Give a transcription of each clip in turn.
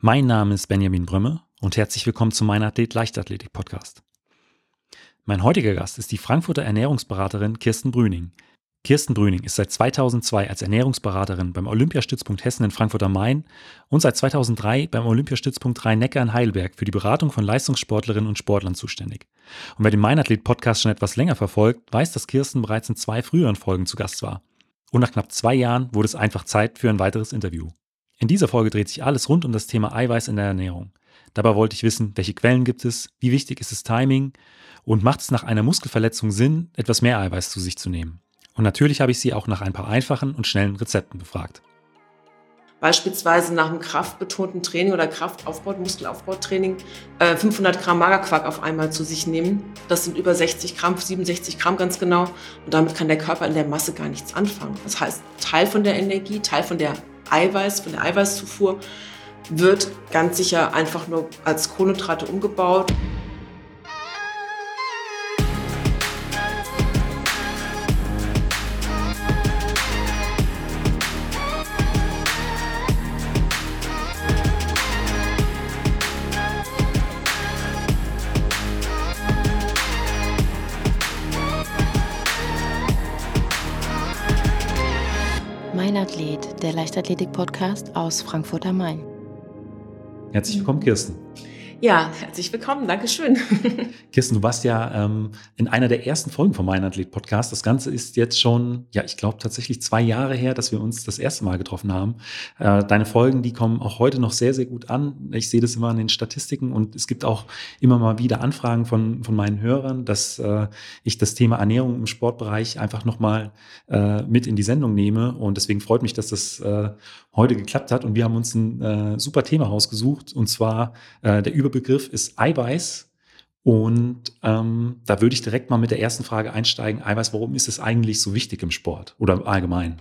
Mein Name ist Benjamin Brümme und herzlich willkommen zu meinem Athlet Leichtathletik Podcast. Mein heutiger Gast ist die Frankfurter Ernährungsberaterin Kirsten Brüning. Kirsten Brüning ist seit 2002 als Ernährungsberaterin beim Olympiastützpunkt Hessen in Frankfurt am Main und seit 2003 beim Olympiastützpunkt Rhein-Neckar in Heidelberg für die Beratung von Leistungssportlerinnen und Sportlern zuständig. Und wer den Meinathlet Podcast schon etwas länger verfolgt, weiß, dass Kirsten bereits in zwei früheren Folgen zu Gast war. Und nach knapp zwei Jahren wurde es einfach Zeit für ein weiteres Interview. In dieser Folge dreht sich alles rund um das Thema Eiweiß in der Ernährung. Dabei wollte ich wissen, welche Quellen gibt es, wie wichtig ist das Timing und macht es nach einer Muskelverletzung Sinn, etwas mehr Eiweiß zu sich zu nehmen. Und natürlich habe ich sie auch nach ein paar einfachen und schnellen Rezepten befragt. Beispielsweise nach einem kraftbetonten Training oder Kraftaufbau, Muskelaufbautraining, 500 äh, Gramm Magerquark auf einmal zu sich nehmen. Das sind über 60 Gramm, 67 Gramm ganz genau. Und damit kann der Körper in der Masse gar nichts anfangen. Das heißt, Teil von der Energie, Teil von der Eiweiß, von der Eiweißzufuhr wird ganz sicher einfach nur als Kohlenhydrate umgebaut. Der Leichtathletik-Podcast aus Frankfurt am Main. Herzlich willkommen, Kirsten. Ja, herzlich willkommen, Dankeschön. Kirsten, du warst ja ähm, in einer der ersten Folgen vom Mein Athlet Podcast. Das Ganze ist jetzt schon, ja, ich glaube tatsächlich zwei Jahre her, dass wir uns das erste Mal getroffen haben. Äh, deine Folgen, die kommen auch heute noch sehr, sehr gut an. Ich sehe das immer an den Statistiken und es gibt auch immer mal wieder Anfragen von, von meinen Hörern, dass äh, ich das Thema Ernährung im Sportbereich einfach nochmal äh, mit in die Sendung nehme. Und deswegen freut mich, dass das äh, heute geklappt hat. Und wir haben uns ein äh, super Thema rausgesucht und zwar äh, der Über Überbegriff ist Eiweiß. Und ähm, da würde ich direkt mal mit der ersten Frage einsteigen. Eiweiß, warum ist es eigentlich so wichtig im Sport oder allgemein?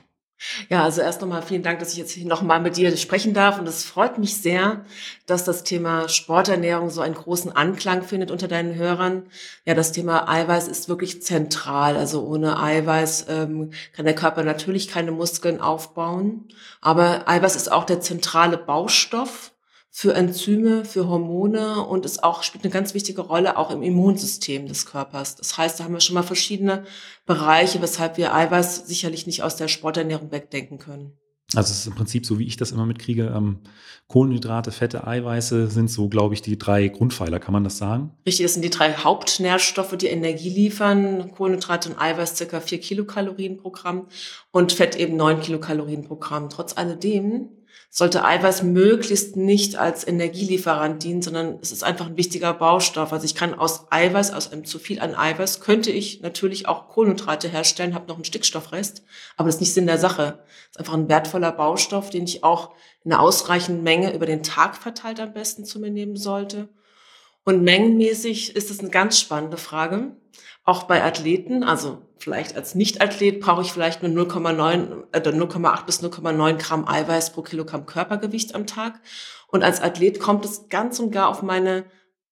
Ja, also erst nochmal vielen Dank, dass ich jetzt nochmal mit dir sprechen darf. Und es freut mich sehr, dass das Thema Sporternährung so einen großen Anklang findet unter deinen Hörern. Ja, das Thema Eiweiß ist wirklich zentral. Also ohne Eiweiß ähm, kann der Körper natürlich keine Muskeln aufbauen. Aber Eiweiß ist auch der zentrale Baustoff für Enzyme, für Hormone und es auch spielt eine ganz wichtige Rolle auch im Immunsystem des Körpers. Das heißt, da haben wir schon mal verschiedene Bereiche, weshalb wir Eiweiß sicherlich nicht aus der Sporternährung wegdenken können. Also es ist im Prinzip so, wie ich das immer mitkriege, ähm, Kohlenhydrate, Fette, Eiweiße sind so, glaube ich, die drei Grundpfeiler. Kann man das sagen? Richtig, das sind die drei Hauptnährstoffe, die Energie liefern. Kohlenhydrate und Eiweiß circa vier Kilokalorien pro Gramm und Fett eben neun Kilokalorien pro Gramm. Trotz alledem sollte Eiweiß möglichst nicht als Energielieferant dienen, sondern es ist einfach ein wichtiger Baustoff. Also ich kann aus Eiweiß, aus einem zu viel an Eiweiß, könnte ich natürlich auch Kohlenhydrate herstellen, habe noch einen Stickstoffrest, aber das ist nicht Sinn der Sache. Es ist einfach ein wertvoller Baustoff, den ich auch in einer ausreichenden Menge über den Tag verteilt am besten zu mir nehmen sollte. Und mengenmäßig ist es eine ganz spannende Frage. Auch bei Athleten, also vielleicht als Nicht-Athlet brauche ich vielleicht nur 0,9 äh, 0,8 bis 0,9 Gramm Eiweiß pro Kilogramm Körpergewicht am Tag. Und als Athlet kommt es ganz und gar auf meine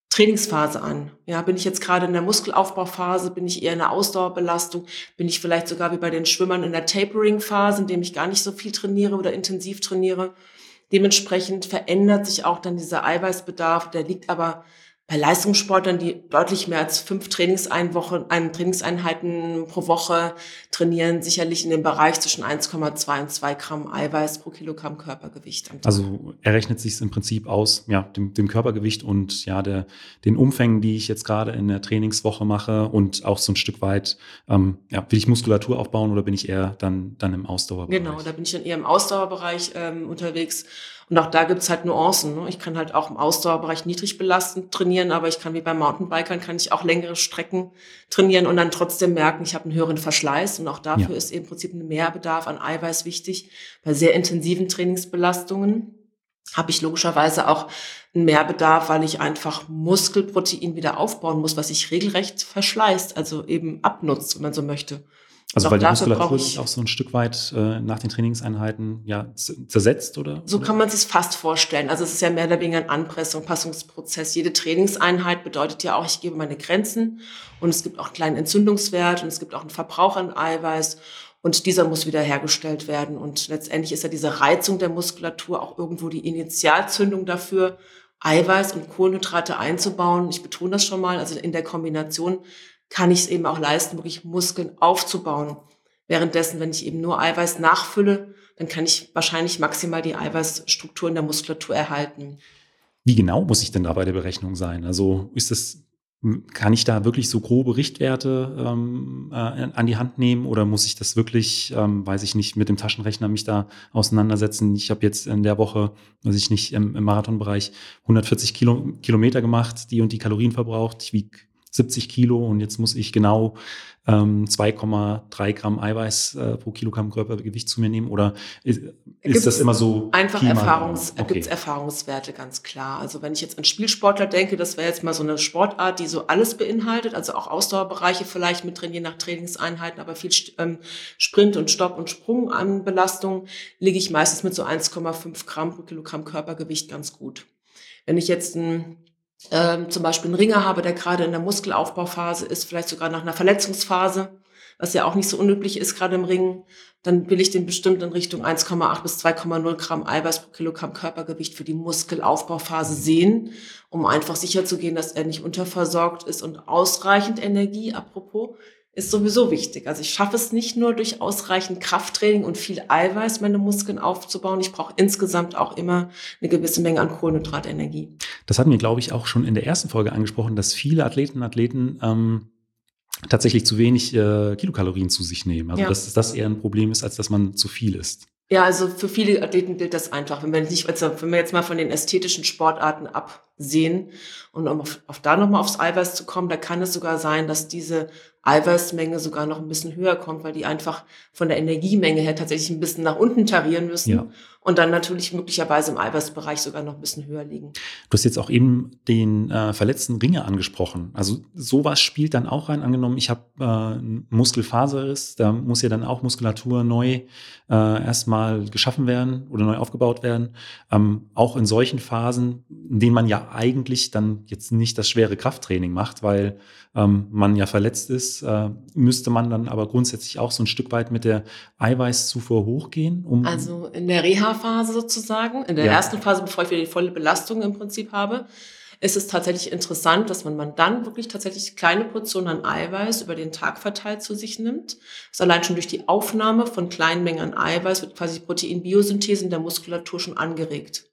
Trainingsphase an. Ja, bin ich jetzt gerade in der Muskelaufbauphase, bin ich eher in der Ausdauerbelastung, bin ich vielleicht sogar wie bei den Schwimmern in der Tapering-Phase, in dem ich gar nicht so viel trainiere oder intensiv trainiere. Dementsprechend verändert sich auch dann dieser Eiweißbedarf, der liegt aber bei Leistungssportlern, die deutlich mehr als fünf Trainingseinwochen, Trainingseinheiten pro Woche trainieren, sicherlich in dem Bereich zwischen 1,2 und 2 Gramm Eiweiß pro Kilogramm Körpergewicht. Also er rechnet sich im Prinzip aus, ja, dem, dem Körpergewicht und ja, der, den Umfängen, die ich jetzt gerade in der Trainingswoche mache und auch so ein Stück weit, ähm, ja, will ich Muskulatur aufbauen oder bin ich eher dann, dann im Ausdauerbereich? Genau, da bin ich dann eher im Ausdauerbereich ähm, unterwegs und auch da gibt's halt Nuancen. Ne? Ich kann halt auch im Ausdauerbereich niedrig belastend trainieren, aber ich kann wie bei Mountainbikern, kann ich auch längere Strecken trainieren und dann trotzdem merken, ich habe einen höheren Verschleiß. Und auch dafür ja. ist im Prinzip ein Mehrbedarf an Eiweiß wichtig. Bei sehr intensiven Trainingsbelastungen habe ich logischerweise auch einen Mehrbedarf, weil ich einfach Muskelprotein wieder aufbauen muss, was sich regelrecht verschleißt, also eben abnutzt, wenn man so möchte. Also weil die Muskulatur sich auch so ein Stück weit äh, nach den Trainingseinheiten ja zersetzt, oder? So kann man sich fast vorstellen. Also es ist ja mehr oder weniger ein Anpressung, Passungsprozess. Jede Trainingseinheit bedeutet ja auch, ich gebe meine Grenzen und es gibt auch einen kleinen Entzündungswert und es gibt auch einen Verbrauch an Eiweiß. Und dieser muss wieder hergestellt werden. Und letztendlich ist ja diese Reizung der Muskulatur auch irgendwo die Initialzündung dafür, Eiweiß und Kohlenhydrate einzubauen. Ich betone das schon mal. Also in der Kombination kann ich es eben auch leisten, wirklich Muskeln aufzubauen. Währenddessen, wenn ich eben nur Eiweiß nachfülle, dann kann ich wahrscheinlich maximal die Eiweißstruktur in der Muskulatur erhalten. Wie genau muss ich denn da bei der Berechnung sein? Also ist das, kann ich da wirklich so grobe Richtwerte ähm, äh, an die Hand nehmen oder muss ich das wirklich, ähm, weiß ich nicht, mit dem Taschenrechner mich da auseinandersetzen? Ich habe jetzt in der Woche, weiß ich nicht, im, im Marathonbereich 140 Kilo, Kilometer gemacht, die und die Kalorien verbraucht. Ich wiege 70 Kilo und jetzt muss ich genau ähm, 2,3 Gramm Eiweiß äh, pro Kilogramm Körpergewicht zu mir nehmen? Oder ist, ist das immer so? Einfach Erfahrungs, okay. gibt's Erfahrungswerte, ganz klar. Also wenn ich jetzt an Spielsportler denke, das wäre jetzt mal so eine Sportart, die so alles beinhaltet, also auch Ausdauerbereiche vielleicht mit drin, je nach Trainingseinheiten, aber viel ähm, Sprint und Stopp und Sprung an Belastung liege ich meistens mit so 1,5 Gramm pro Kilogramm Körpergewicht ganz gut. Wenn ich jetzt ein ähm, zum Beispiel einen Ringer habe, der gerade in der Muskelaufbauphase ist, vielleicht sogar nach einer Verletzungsphase, was ja auch nicht so unüblich ist, gerade im Ringen, dann will ich den bestimmt in Richtung 1,8 bis 2,0 Gramm Eiweiß pro Kilogramm Körpergewicht für die Muskelaufbauphase sehen, um einfach sicherzugehen, dass er nicht unterversorgt ist und ausreichend Energie, apropos, ist sowieso wichtig. Also ich schaffe es nicht nur durch ausreichend Krafttraining und viel Eiweiß, meine Muskeln aufzubauen. Ich brauche insgesamt auch immer eine gewisse Menge an Kohlenhydratenergie. Das hatten wir, glaube ich, auch schon in der ersten Folge angesprochen, dass viele Athleten und Athleten ähm, tatsächlich zu wenig äh, Kilokalorien zu sich nehmen. Also ja. dass das eher ein Problem ist, als dass man zu viel isst. Ja, also für viele Athleten gilt das einfach. Wenn wir, nicht, also wenn wir jetzt mal von den ästhetischen Sportarten absehen und um auf, auf da nochmal aufs Eiweiß zu kommen, da kann es sogar sein, dass diese Eiweißmenge sogar noch ein bisschen höher kommt, weil die einfach von der Energiemenge her tatsächlich ein bisschen nach unten tarieren müssen ja. und dann natürlich möglicherweise im Eiweißbereich sogar noch ein bisschen höher liegen. Du hast jetzt auch eben den äh, verletzten Ringer angesprochen. Also sowas spielt dann auch rein. Angenommen, ich habe äh, einen Muskelfaserriss, da muss ja dann auch Muskulatur neu äh, erstmal geschaffen werden oder neu aufgebaut werden. Ähm, auch in solchen Phasen, in denen man ja eigentlich dann jetzt nicht das schwere Krafttraining macht, weil ähm, man ja verletzt ist, äh, müsste man dann aber grundsätzlich auch so ein Stück weit mit der Eiweißzufuhr hochgehen? Um also in der Reha-Phase sozusagen, in der ja. ersten Phase, bevor ich wieder die volle Belastung im Prinzip habe, ist es tatsächlich interessant, dass man, man dann wirklich tatsächlich kleine Portionen an Eiweiß über den Tag verteilt zu sich nimmt. Das allein schon durch die Aufnahme von kleinen Mengen an Eiweiß wird quasi Proteinbiosynthese in der Muskulatur schon angeregt.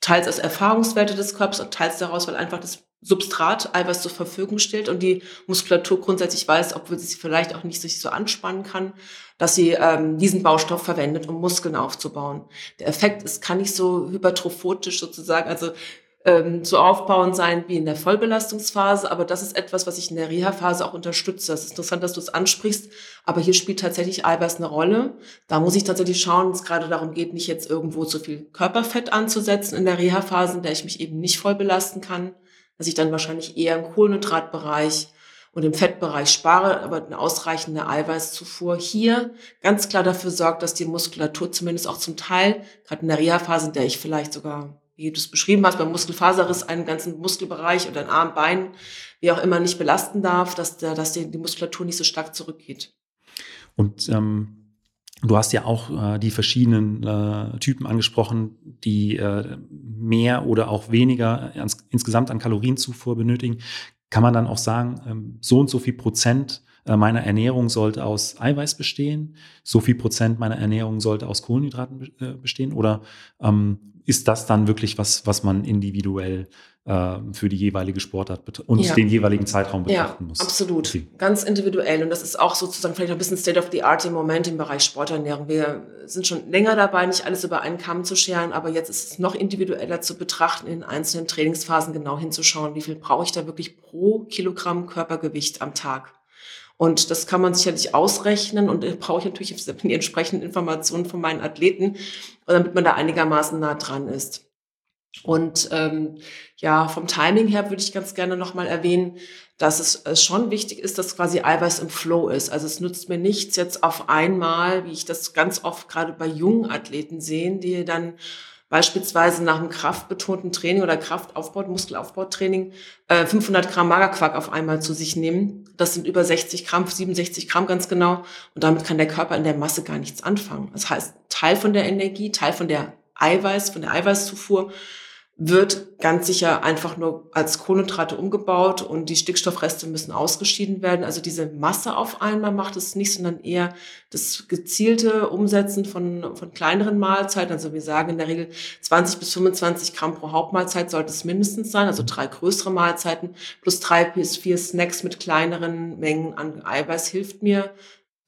Teils als Erfahrungswerte des Körpers und teils daraus, weil einfach das Substrat Eiweiß zur Verfügung stellt und die Muskulatur grundsätzlich weiß, obwohl sie sich vielleicht auch nicht sich so anspannen kann, dass sie ähm, diesen Baustoff verwendet, um Muskeln aufzubauen. Der Effekt ist, kann nicht so hypertrophotisch sozusagen, also ähm, so aufbauend sein wie in der Vollbelastungsphase, aber das ist etwas, was ich in der Reha-Phase auch unterstütze. Das ist interessant, dass du es ansprichst, aber hier spielt tatsächlich Eiweiß eine Rolle. Da muss ich tatsächlich schauen, wenn es gerade darum geht, nicht jetzt irgendwo zu viel Körperfett anzusetzen in der Reha-Phase, in der ich mich eben nicht voll belasten kann, dass ich dann wahrscheinlich eher im Kohlenhydratbereich und im Fettbereich spare, aber eine ausreichende Eiweißzufuhr hier ganz klar dafür sorgt, dass die Muskulatur zumindest auch zum Teil, gerade in der Reha-Phase, in der ich vielleicht sogar, wie du es beschrieben hast, beim Muskelfaserriss einen ganzen Muskelbereich oder ein Arm, Bein, wie auch immer, nicht belasten darf, dass, der, dass die, die Muskulatur nicht so stark zurückgeht. Und ähm Du hast ja auch äh, die verschiedenen äh, Typen angesprochen, die äh, mehr oder auch weniger ans, insgesamt an Kalorienzufuhr benötigen. Kann man dann auch sagen, ähm, so und so viel Prozent meiner Ernährung sollte aus Eiweiß bestehen, so viel Prozent meiner Ernährung sollte aus Kohlenhydraten äh, bestehen? Oder ähm, ist das dann wirklich was, was man individuell äh, für die jeweilige Sportart und ja. den jeweiligen Zeitraum betrachten ja, muss. Absolut. Okay. Ganz individuell. Und das ist auch sozusagen vielleicht ein bisschen State of the Art im Moment im Bereich Sporternährung. Wir sind schon länger dabei, nicht alles über einen Kamm zu scheren, aber jetzt ist es noch individueller zu betrachten, in einzelnen Trainingsphasen genau hinzuschauen, wie viel brauche ich da wirklich pro Kilogramm Körpergewicht am Tag. Und das kann man sicherlich ausrechnen und brauche ich natürlich die entsprechenden Informationen von meinen Athleten, damit man da einigermaßen nah dran ist. Und ähm, ja, vom Timing her würde ich ganz gerne nochmal erwähnen, dass es, es schon wichtig ist, dass quasi Eiweiß im Flow ist. Also es nutzt mir nichts jetzt auf einmal, wie ich das ganz oft gerade bei jungen Athleten sehe, die dann beispielsweise nach einem kraftbetonten Training oder Kraftaufbau, Muskelaufbautraining, äh, 500 Gramm Magerquark auf einmal zu sich nehmen. Das sind über 60 Gramm, 67 Gramm ganz genau. Und damit kann der Körper in der Masse gar nichts anfangen. Das heißt, Teil von der Energie, Teil von der Eiweiß, von der Eiweißzufuhr wird ganz sicher einfach nur als Kohlenhydrate umgebaut und die Stickstoffreste müssen ausgeschieden werden. Also diese Masse auf einmal macht es nicht, sondern eher das gezielte Umsetzen von, von kleineren Mahlzeiten. Also wir sagen in der Regel 20 bis 25 Gramm pro Hauptmahlzeit sollte es mindestens sein, also drei größere Mahlzeiten plus drei bis vier Snacks mit kleineren Mengen an Eiweiß hilft mir,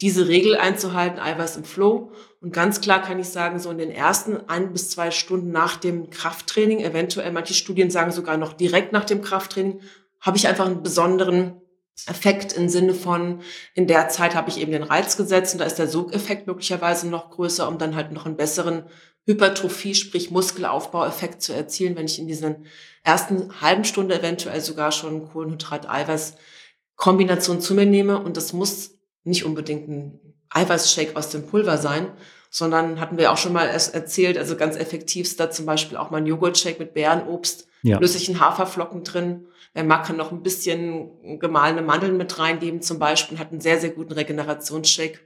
diese Regel einzuhalten, Eiweiß im Flow. Und ganz klar kann ich sagen, so in den ersten ein bis zwei Stunden nach dem Krafttraining, eventuell manche Studien sagen sogar noch direkt nach dem Krafttraining, habe ich einfach einen besonderen Effekt im Sinne von, in der Zeit habe ich eben den Reiz gesetzt und da ist der Sogeffekt möglicherweise noch größer, um dann halt noch einen besseren Hypertrophie, sprich Muskelaufbaueffekt zu erzielen, wenn ich in diesen ersten halben Stunde eventuell sogar schon Kohlenhydrat-Eiweiß-Kombination zu mir nehme. Und das muss nicht unbedingt ein Eiweißshake aus dem Pulver sein, sondern hatten wir auch schon mal erzählt, also ganz effektiv da zum Beispiel auch mal ein Joghurtshake mit Beerenobst, ja. flüssigen Haferflocken drin. Wer mag, kann noch ein bisschen gemahlene Mandeln mit reingeben zum Beispiel, hat einen sehr, sehr guten Regenerationsshake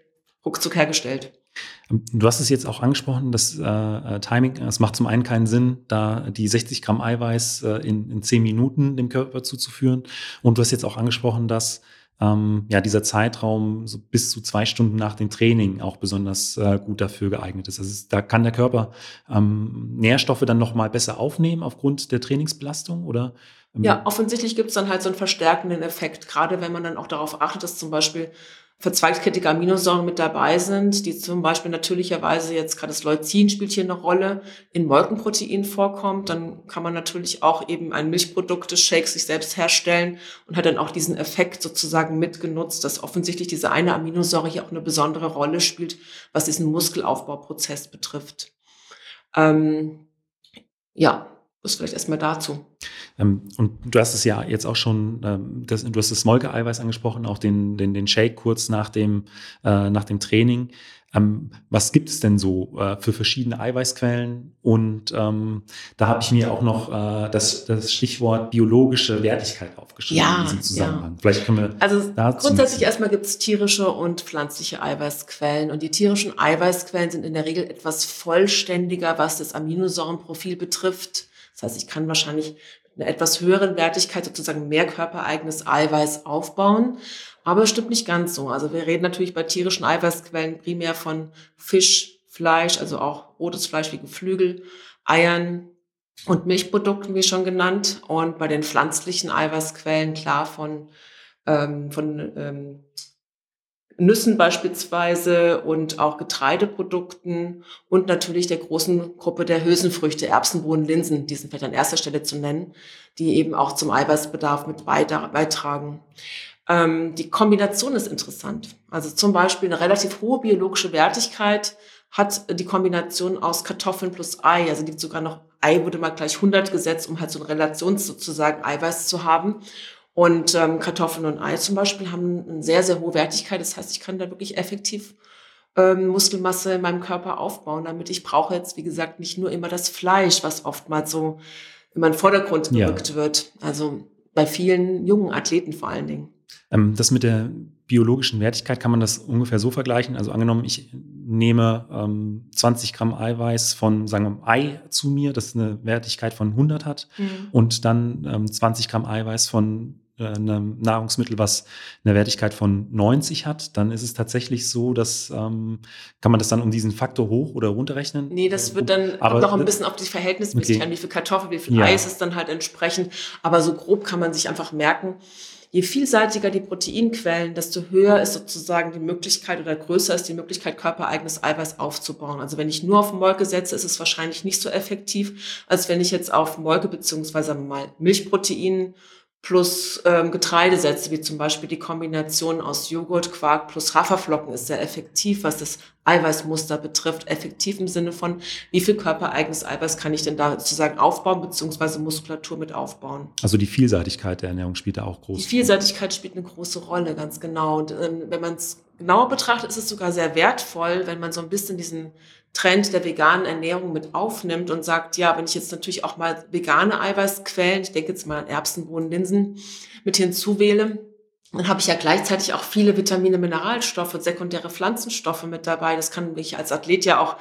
ruckzuck hergestellt. Du hast es jetzt auch angesprochen, das äh, äh, Timing, es macht zum einen keinen Sinn, da die 60 Gramm Eiweiß äh, in, in 10 Minuten dem Körper zuzuführen. Und du hast jetzt auch angesprochen, dass ähm, ja, dieser Zeitraum so bis zu zwei Stunden nach dem Training auch besonders äh, gut dafür geeignet ist. Also da kann der Körper ähm, Nährstoffe dann noch mal besser aufnehmen aufgrund der Trainingsbelastung oder? Ähm ja, offensichtlich gibt es dann halt so einen verstärkenden Effekt, gerade wenn man dann auch darauf achtet, dass zum Beispiel verzweigskettige Aminosäuren mit dabei sind, die zum Beispiel natürlicherweise jetzt gerade das Leucin spielt hier eine Rolle, in Molkenprotein vorkommt, dann kann man natürlich auch eben ein Milchprodukt des Shakes sich selbst herstellen und hat dann auch diesen Effekt sozusagen mitgenutzt, dass offensichtlich diese eine Aminosäure hier auch eine besondere Rolle spielt, was diesen Muskelaufbauprozess betrifft. Ähm, ja, das vielleicht erstmal dazu. Ähm, und du hast es ja jetzt auch schon, ähm, das, du hast das Molke-Eiweiß angesprochen, auch den, den, den Shake kurz nach dem, äh, nach dem Training. Ähm, was gibt es denn so äh, für verschiedene Eiweißquellen? Und ähm, da habe ich mir auch noch äh, das, das Stichwort biologische Wertigkeit aufgeschrieben ja, in diesem Zusammenhang. Ja. Vielleicht können wir also grundsätzlich erstmal gibt es tierische und pflanzliche Eiweißquellen. Und die tierischen Eiweißquellen sind in der Regel etwas vollständiger, was das Aminosäurenprofil betrifft das heißt, ich kann wahrscheinlich mit einer etwas höheren Wertigkeit sozusagen mehr körpereigenes Eiweiß aufbauen. Aber es stimmt nicht ganz so. Also wir reden natürlich bei tierischen Eiweißquellen primär von Fisch, Fleisch, also auch rotes Fleisch wie Geflügel, Eiern und Milchprodukten, wie schon genannt. Und bei den pflanzlichen Eiweißquellen klar von, ähm, von ähm, Nüssen beispielsweise und auch Getreideprodukten und natürlich der großen Gruppe der Hülsenfrüchte, Erbsen, Bohnen, Linsen, die sind vielleicht an erster Stelle zu nennen, die eben auch zum Eiweißbedarf mit beitragen. Ähm, die Kombination ist interessant. Also zum Beispiel eine relativ hohe biologische Wertigkeit hat die Kombination aus Kartoffeln plus Ei, also gibt sogar noch Ei wurde mal gleich 100 gesetzt, um halt so ein Relations sozusagen Eiweiß zu haben. Und ähm, Kartoffeln und Ei zum Beispiel haben eine sehr, sehr hohe Wertigkeit. Das heißt, ich kann da wirklich effektiv ähm, Muskelmasse in meinem Körper aufbauen, damit ich brauche jetzt, wie gesagt, nicht nur immer das Fleisch, was oftmals so in meinen Vordergrund gerückt ja. wird. Also bei vielen jungen Athleten vor allen Dingen. Ähm, das mit der biologischen Wertigkeit kann man das ungefähr so vergleichen. Also angenommen, ich nehme ähm, 20 Gramm Eiweiß von, sagen wir, Ei zu mir, das eine Wertigkeit von 100 hat, mhm. und dann ähm, 20 Gramm Eiweiß von äh, einem Nahrungsmittel, was eine Wertigkeit von 90 hat, dann ist es tatsächlich so, dass ähm, kann man das dann um diesen Faktor hoch oder runterrechnen? Nee, das wird dann aber, noch ein bisschen auf die Verhältnismäßigkeit, okay. wie viel Kartoffel, wie viel ja. Eis ist dann halt entsprechend. Aber so grob kann man sich einfach merken, je vielseitiger die Proteinquellen, desto höher ist sozusagen die Möglichkeit oder größer ist die Möglichkeit, körpereigenes Eiweiß aufzubauen. Also wenn ich nur auf Molke setze, ist es wahrscheinlich nicht so effektiv, als wenn ich jetzt auf Molke beziehungsweise mal Milchprotein plus ähm, Getreidesätze, wie zum Beispiel die Kombination aus Joghurt, Quark plus Haferflocken ist sehr effektiv, was das Eiweißmuster betrifft. Effektiv im Sinne von, wie viel körpereigenes Eiweiß kann ich denn da sozusagen aufbauen, beziehungsweise Muskulatur mit aufbauen. Also die Vielseitigkeit der Ernährung spielt da auch groß. Die Vielseitigkeit spielt eine große Rolle, ganz genau. Und ähm, wenn man es genauer betrachtet, ist es sogar sehr wertvoll, wenn man so ein bisschen diesen Trend der veganen Ernährung mit aufnimmt und sagt, ja, wenn ich jetzt natürlich auch mal vegane Eiweißquellen, ich denke jetzt mal an Erbsen, Bohnen, Linsen, mit hinzuwähle, dann habe ich ja gleichzeitig auch viele Vitamine, Mineralstoffe, sekundäre Pflanzenstoffe mit dabei. Das kann mich als Athlet ja auch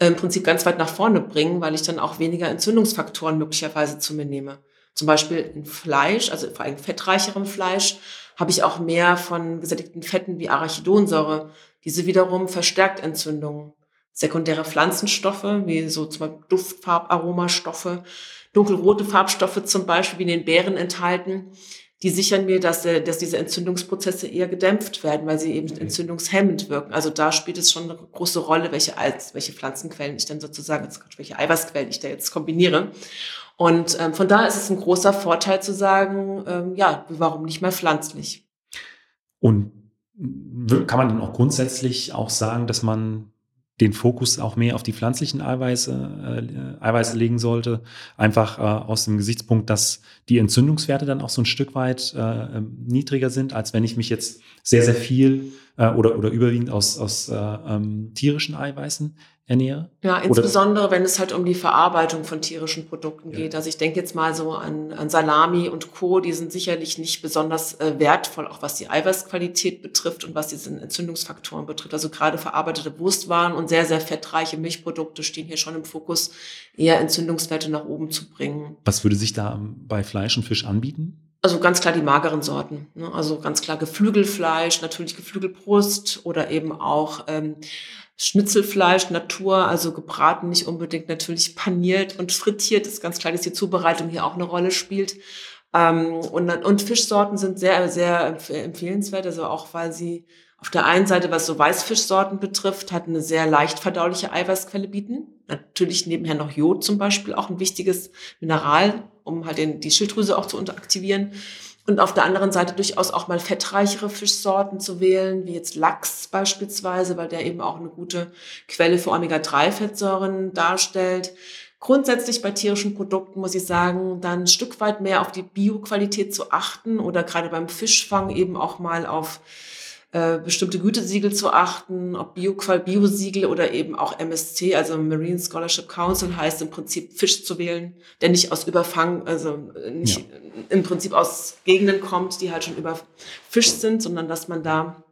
äh, im Prinzip ganz weit nach vorne bringen, weil ich dann auch weniger Entzündungsfaktoren möglicherweise zu mir nehme. Zum Beispiel in Fleisch, also vor allem fettreicherem Fleisch, habe ich auch mehr von gesättigten Fetten wie Arachidonsäure. Diese wiederum verstärkt Entzündungen. Sekundäre Pflanzenstoffe, wie so zum Beispiel Duftfarbaromastoffe, dunkelrote Farbstoffe zum Beispiel, wie in den Beeren enthalten, die sichern mir, dass, äh, dass diese Entzündungsprozesse eher gedämpft werden, weil sie eben entzündungshemmend wirken. Also da spielt es schon eine große Rolle, welche, als, welche Pflanzenquellen ich dann sozusagen, welche Eiweißquellen ich da jetzt kombiniere. Und ähm, von da ist es ein großer Vorteil zu sagen, ähm, ja, warum nicht mal pflanzlich? Und kann man dann auch grundsätzlich auch sagen, dass man den Fokus auch mehr auf die pflanzlichen Eiweiße, äh, Eiweiße legen sollte. Einfach äh, aus dem Gesichtspunkt, dass die Entzündungswerte dann auch so ein Stück weit äh, ähm, niedriger sind, als wenn ich mich jetzt sehr, sehr viel äh, oder, oder überwiegend aus, aus äh, ähm, tierischen Eiweißen ernähre. Ja, insbesondere wenn es halt um die Verarbeitung von tierischen Produkten ja. geht. Also ich denke jetzt mal so an, an Salami und Co., die sind sicherlich nicht besonders äh, wertvoll, auch was die Eiweißqualität betrifft und was diese Entzündungsfaktoren betrifft. Also gerade verarbeitete Wurstwaren und sehr, sehr fettreiche Milchprodukte stehen hier schon im Fokus, eher Entzündungswerte nach oben zu bringen. Was würde sich da bei Fleisch und Fisch anbieten? Also ganz klar die mageren Sorten. Ne? Also ganz klar Geflügelfleisch, natürlich Geflügelbrust oder eben auch ähm, Schnitzelfleisch, Natur, also gebraten, nicht unbedingt natürlich paniert und frittiert. ist ganz klar, dass die Zubereitung hier auch eine Rolle spielt. Ähm, und, und Fischsorten sind sehr, sehr empfehlenswert, also auch weil sie auf der einen Seite, was so Weißfischsorten betrifft, hat eine sehr leicht verdauliche Eiweißquelle bieten. Natürlich nebenher noch Jod zum Beispiel, auch ein wichtiges Mineral, um halt den, die Schilddrüse auch zu aktivieren. Und auf der anderen Seite durchaus auch mal fettreichere Fischsorten zu wählen, wie jetzt Lachs beispielsweise, weil der eben auch eine gute Quelle für Omega-3-Fettsäuren darstellt. Grundsätzlich bei tierischen Produkten muss ich sagen, dann ein Stück weit mehr auf die Bioqualität zu achten oder gerade beim Fischfang eben auch mal auf äh, bestimmte Gütesiegel zu achten, ob Bioqual, Biosiegel oder eben auch MSC, also Marine Scholarship Council heißt im Prinzip Fisch zu wählen, der nicht aus Überfang, also nicht ja. im Prinzip aus Gegenden kommt, die halt schon überfischt sind, sondern dass man da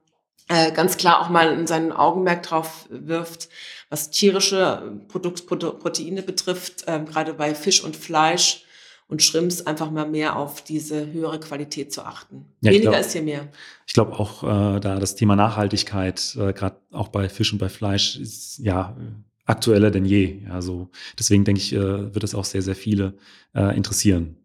äh, ganz klar auch mal in seinen Augenmerk drauf wirft, was tierische Produkt, Proteine betrifft, äh, gerade bei Fisch und Fleisch und Shrimps einfach mal mehr auf diese höhere Qualität zu achten. Ja, Weniger glaub, ist hier mehr. Ich glaube auch, äh, da das Thema Nachhaltigkeit, äh, gerade auch bei Fisch und bei Fleisch, ist ja aktueller denn je. Also deswegen denke ich, äh, wird es auch sehr, sehr viele äh, interessieren.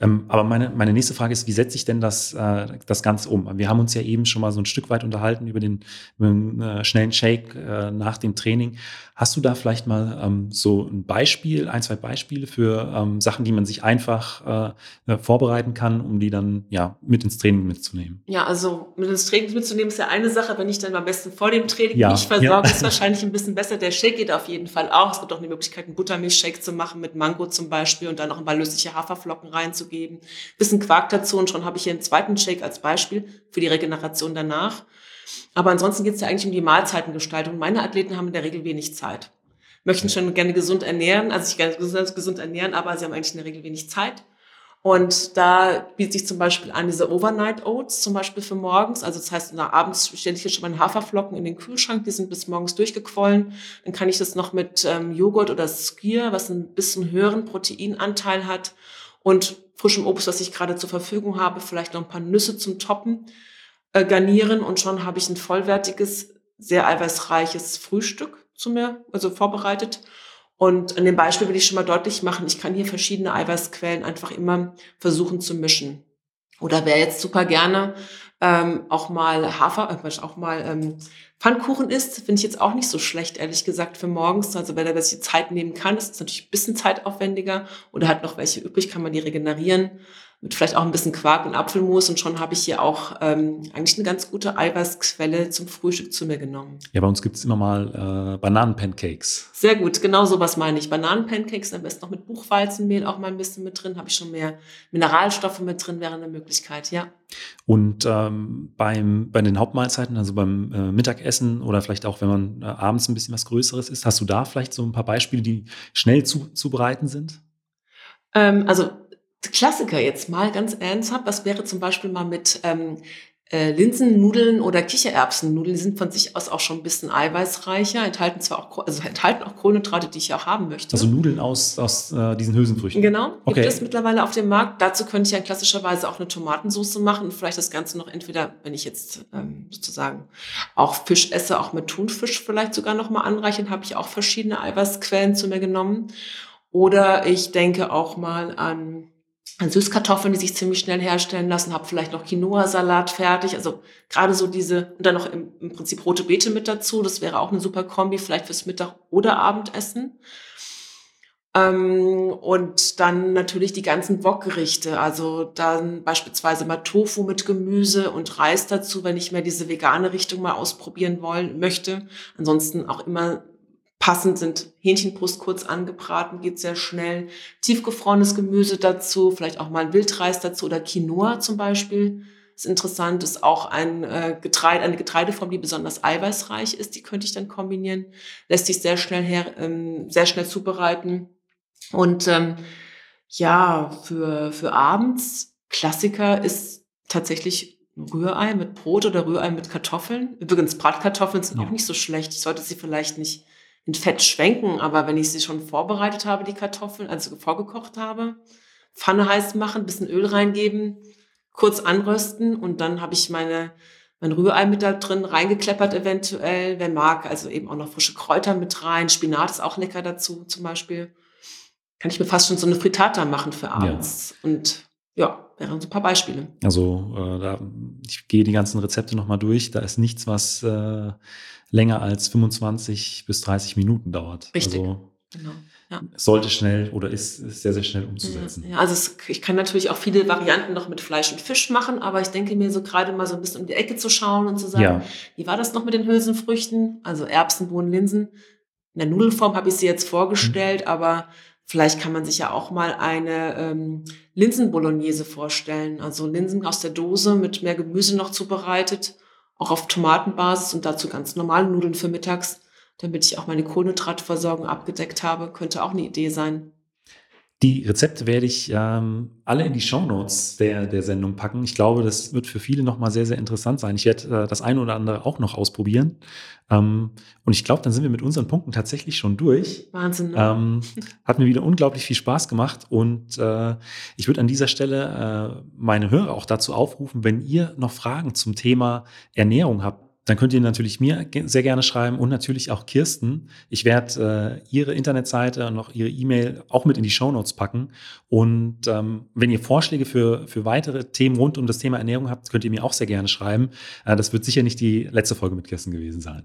Ähm, aber meine, meine nächste Frage ist, wie setze ich denn das, äh, das Ganze um? Wir haben uns ja eben schon mal so ein Stück weit unterhalten über den, über den äh, schnellen Shake äh, nach dem Training. Hast du da vielleicht mal ähm, so ein Beispiel, ein, zwei Beispiele für ähm, Sachen, die man sich einfach äh, äh, vorbereiten kann, um die dann ja mit ins Training mitzunehmen? Ja, also mit ins Training mitzunehmen ist ja eine Sache, wenn ich dann am besten vor dem Training ja. mich versorge, ja. ist wahrscheinlich ein bisschen besser. Der Shake geht auf jeden Fall auch. Es gibt auch eine Möglichkeit, einen Buttermilchshake zu machen mit Mango zum Beispiel und dann noch ein paar lösliche Haferflocken reinzugeben. Bisschen Quark dazu und schon habe ich hier einen zweiten Shake als Beispiel für die Regeneration danach. Aber ansonsten geht es ja eigentlich um die Mahlzeitengestaltung. Meine Athleten haben in der Regel wenig Zeit. Möchten schon gerne gesund ernähren, also sich gerne gesund ernähren, aber sie haben eigentlich in der Regel wenig Zeit. Und da bietet sich zum Beispiel an diese Overnight Oats, zum Beispiel für morgens. Also das heißt, nach abends stelle ich hier schon meine Haferflocken in den Kühlschrank, die sind bis morgens durchgequollen. Dann kann ich das noch mit ähm, Joghurt oder Skier, was ein bisschen höheren Proteinanteil hat, und frischem Obst, was ich gerade zur Verfügung habe, vielleicht noch ein paar Nüsse zum Toppen, äh, garnieren und schon habe ich ein vollwertiges, sehr eiweißreiches Frühstück zu mir, also vorbereitet. Und an dem Beispiel will ich schon mal deutlich machen, ich kann hier verschiedene Eiweißquellen einfach immer versuchen zu mischen. Oder wer jetzt super gerne ähm, auch mal Hafer, äh, auch mal ähm, Pfannkuchen isst, finde ich jetzt auch nicht so schlecht, ehrlich gesagt, für morgens. Also wenn er sich Zeit nehmen kann, ist es natürlich ein bisschen zeitaufwendiger oder hat noch welche übrig, kann man die regenerieren mit vielleicht auch ein bisschen Quark und Apfelmus und schon habe ich hier auch ähm, eigentlich eine ganz gute Eiweißquelle zum Frühstück zu mir genommen. Ja, bei uns gibt es immer mal äh, Bananenpancakes. Sehr gut, genau sowas meine ich. Bananenpancakes am besten noch mit Buchweizenmehl auch mal ein bisschen mit drin. Habe ich schon mehr Mineralstoffe mit drin, wäre eine Möglichkeit, ja. Und ähm, beim, bei den Hauptmahlzeiten, also beim äh, Mittagessen oder vielleicht auch, wenn man äh, abends ein bisschen was Größeres isst, hast du da vielleicht so ein paar Beispiele, die schnell zu, zubereiten sind? Ähm, also Klassiker jetzt mal ganz ernsthaft. Was wäre zum Beispiel mal mit ähm, äh, Linsennudeln oder Kichererbsennudeln? Die sind von sich aus auch schon ein bisschen eiweißreicher, enthalten zwar auch, also enthalten auch Kohlenhydrate, die ich auch haben möchte. Also Nudeln aus, aus äh, diesen Hülsenfrüchten? Genau, okay. gibt es mittlerweile auf dem Markt. Dazu könnte ich ja klassischerweise auch eine Tomatensauce machen und vielleicht das Ganze noch entweder, wenn ich jetzt ähm, sozusagen auch Fisch esse, auch mit Thunfisch vielleicht sogar noch mal anreichen, habe ich auch verschiedene Eiweißquellen zu mir genommen. Oder ich denke auch mal an Süßkartoffeln, die sich ziemlich schnell herstellen lassen, habe vielleicht noch Quinoa-Salat fertig. Also gerade so diese, und dann noch im, im, Prinzip rote Beete mit dazu. Das wäre auch eine super Kombi, vielleicht fürs Mittag- oder Abendessen. Ähm, und dann natürlich die ganzen Wokgerichte. Also dann beispielsweise mal Tofu mit Gemüse und Reis dazu, wenn ich mehr diese vegane Richtung mal ausprobieren wollen möchte. Ansonsten auch immer Passend sind Hähnchenbrust kurz angebraten, geht sehr schnell. Tiefgefrorenes Gemüse dazu, vielleicht auch mal ein Wildreis dazu oder Quinoa zum Beispiel. Das ist interessant, ist auch ein äh, Getreide, eine Getreideform, die besonders eiweißreich ist. Die könnte ich dann kombinieren. Lässt sich sehr schnell her, ähm, sehr schnell zubereiten. Und ähm, ja, für, für abends, Klassiker ist tatsächlich Rührei mit Brot oder Rührei mit Kartoffeln. Übrigens, Bratkartoffeln sind ja. auch nicht so schlecht. Ich sollte sie vielleicht nicht in Fett schwenken, aber wenn ich sie schon vorbereitet habe, die Kartoffeln, also vorgekocht habe, Pfanne heiß machen, bisschen Öl reingeben, kurz anrösten und dann habe ich meine mein Rührei mit da drin reingekleppert eventuell, wer mag, also eben auch noch frische Kräuter mit rein, Spinat ist auch lecker dazu zum Beispiel. Kann ich mir fast schon so eine Frittata machen für abends ja. und ja, wären so ein paar Beispiele. Also äh, da, ich gehe die ganzen Rezepte nochmal durch. Da ist nichts, was äh, länger als 25 bis 30 Minuten dauert. Richtig. Also, genau. Ja. sollte schnell oder ist, ist, sehr, sehr schnell umzusetzen. Ja, also es, ich kann natürlich auch viele Varianten noch mit Fleisch und Fisch machen, aber ich denke mir so gerade mal so ein bisschen um die Ecke zu schauen und zu sagen, ja. wie war das noch mit den Hülsenfrüchten? Also Erbsen, Bohnen, Linsen. In der Nudelform habe ich sie jetzt vorgestellt, mhm. aber Vielleicht kann man sich ja auch mal eine ähm, Linsenbolognese vorstellen. Also Linsen aus der Dose mit mehr Gemüse noch zubereitet, auch auf Tomatenbasis und dazu ganz normale Nudeln für mittags, damit ich auch meine Kohlenhydratversorgung abgedeckt habe. Könnte auch eine Idee sein. Die Rezepte werde ich ähm, alle in die Shownotes der, der Sendung packen. Ich glaube, das wird für viele nochmal sehr, sehr interessant sein. Ich werde äh, das eine oder andere auch noch ausprobieren. Ähm, und ich glaube, dann sind wir mit unseren Punkten tatsächlich schon durch. Wahnsinn. Ne? Ähm, hat mir wieder unglaublich viel Spaß gemacht. Und äh, ich würde an dieser Stelle äh, meine Hörer auch dazu aufrufen, wenn ihr noch Fragen zum Thema Ernährung habt, dann könnt ihr natürlich mir sehr gerne schreiben und natürlich auch Kirsten. Ich werde äh, ihre Internetseite und noch ihre E-Mail auch mit in die Show Notes packen. Und ähm, wenn ihr Vorschläge für, für weitere Themen rund um das Thema Ernährung habt, könnt ihr mir auch sehr gerne schreiben. Äh, das wird sicher nicht die letzte Folge mit Kirsten gewesen sein.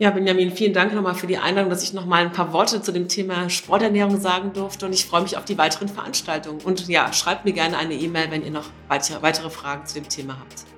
Ja, Benjamin, vielen Dank nochmal für die Einladung, dass ich nochmal ein paar Worte zu dem Thema Sporternährung sagen durfte. Und ich freue mich auf die weiteren Veranstaltungen. Und ja, schreibt mir gerne eine E-Mail, wenn ihr noch weitere Fragen zu dem Thema habt.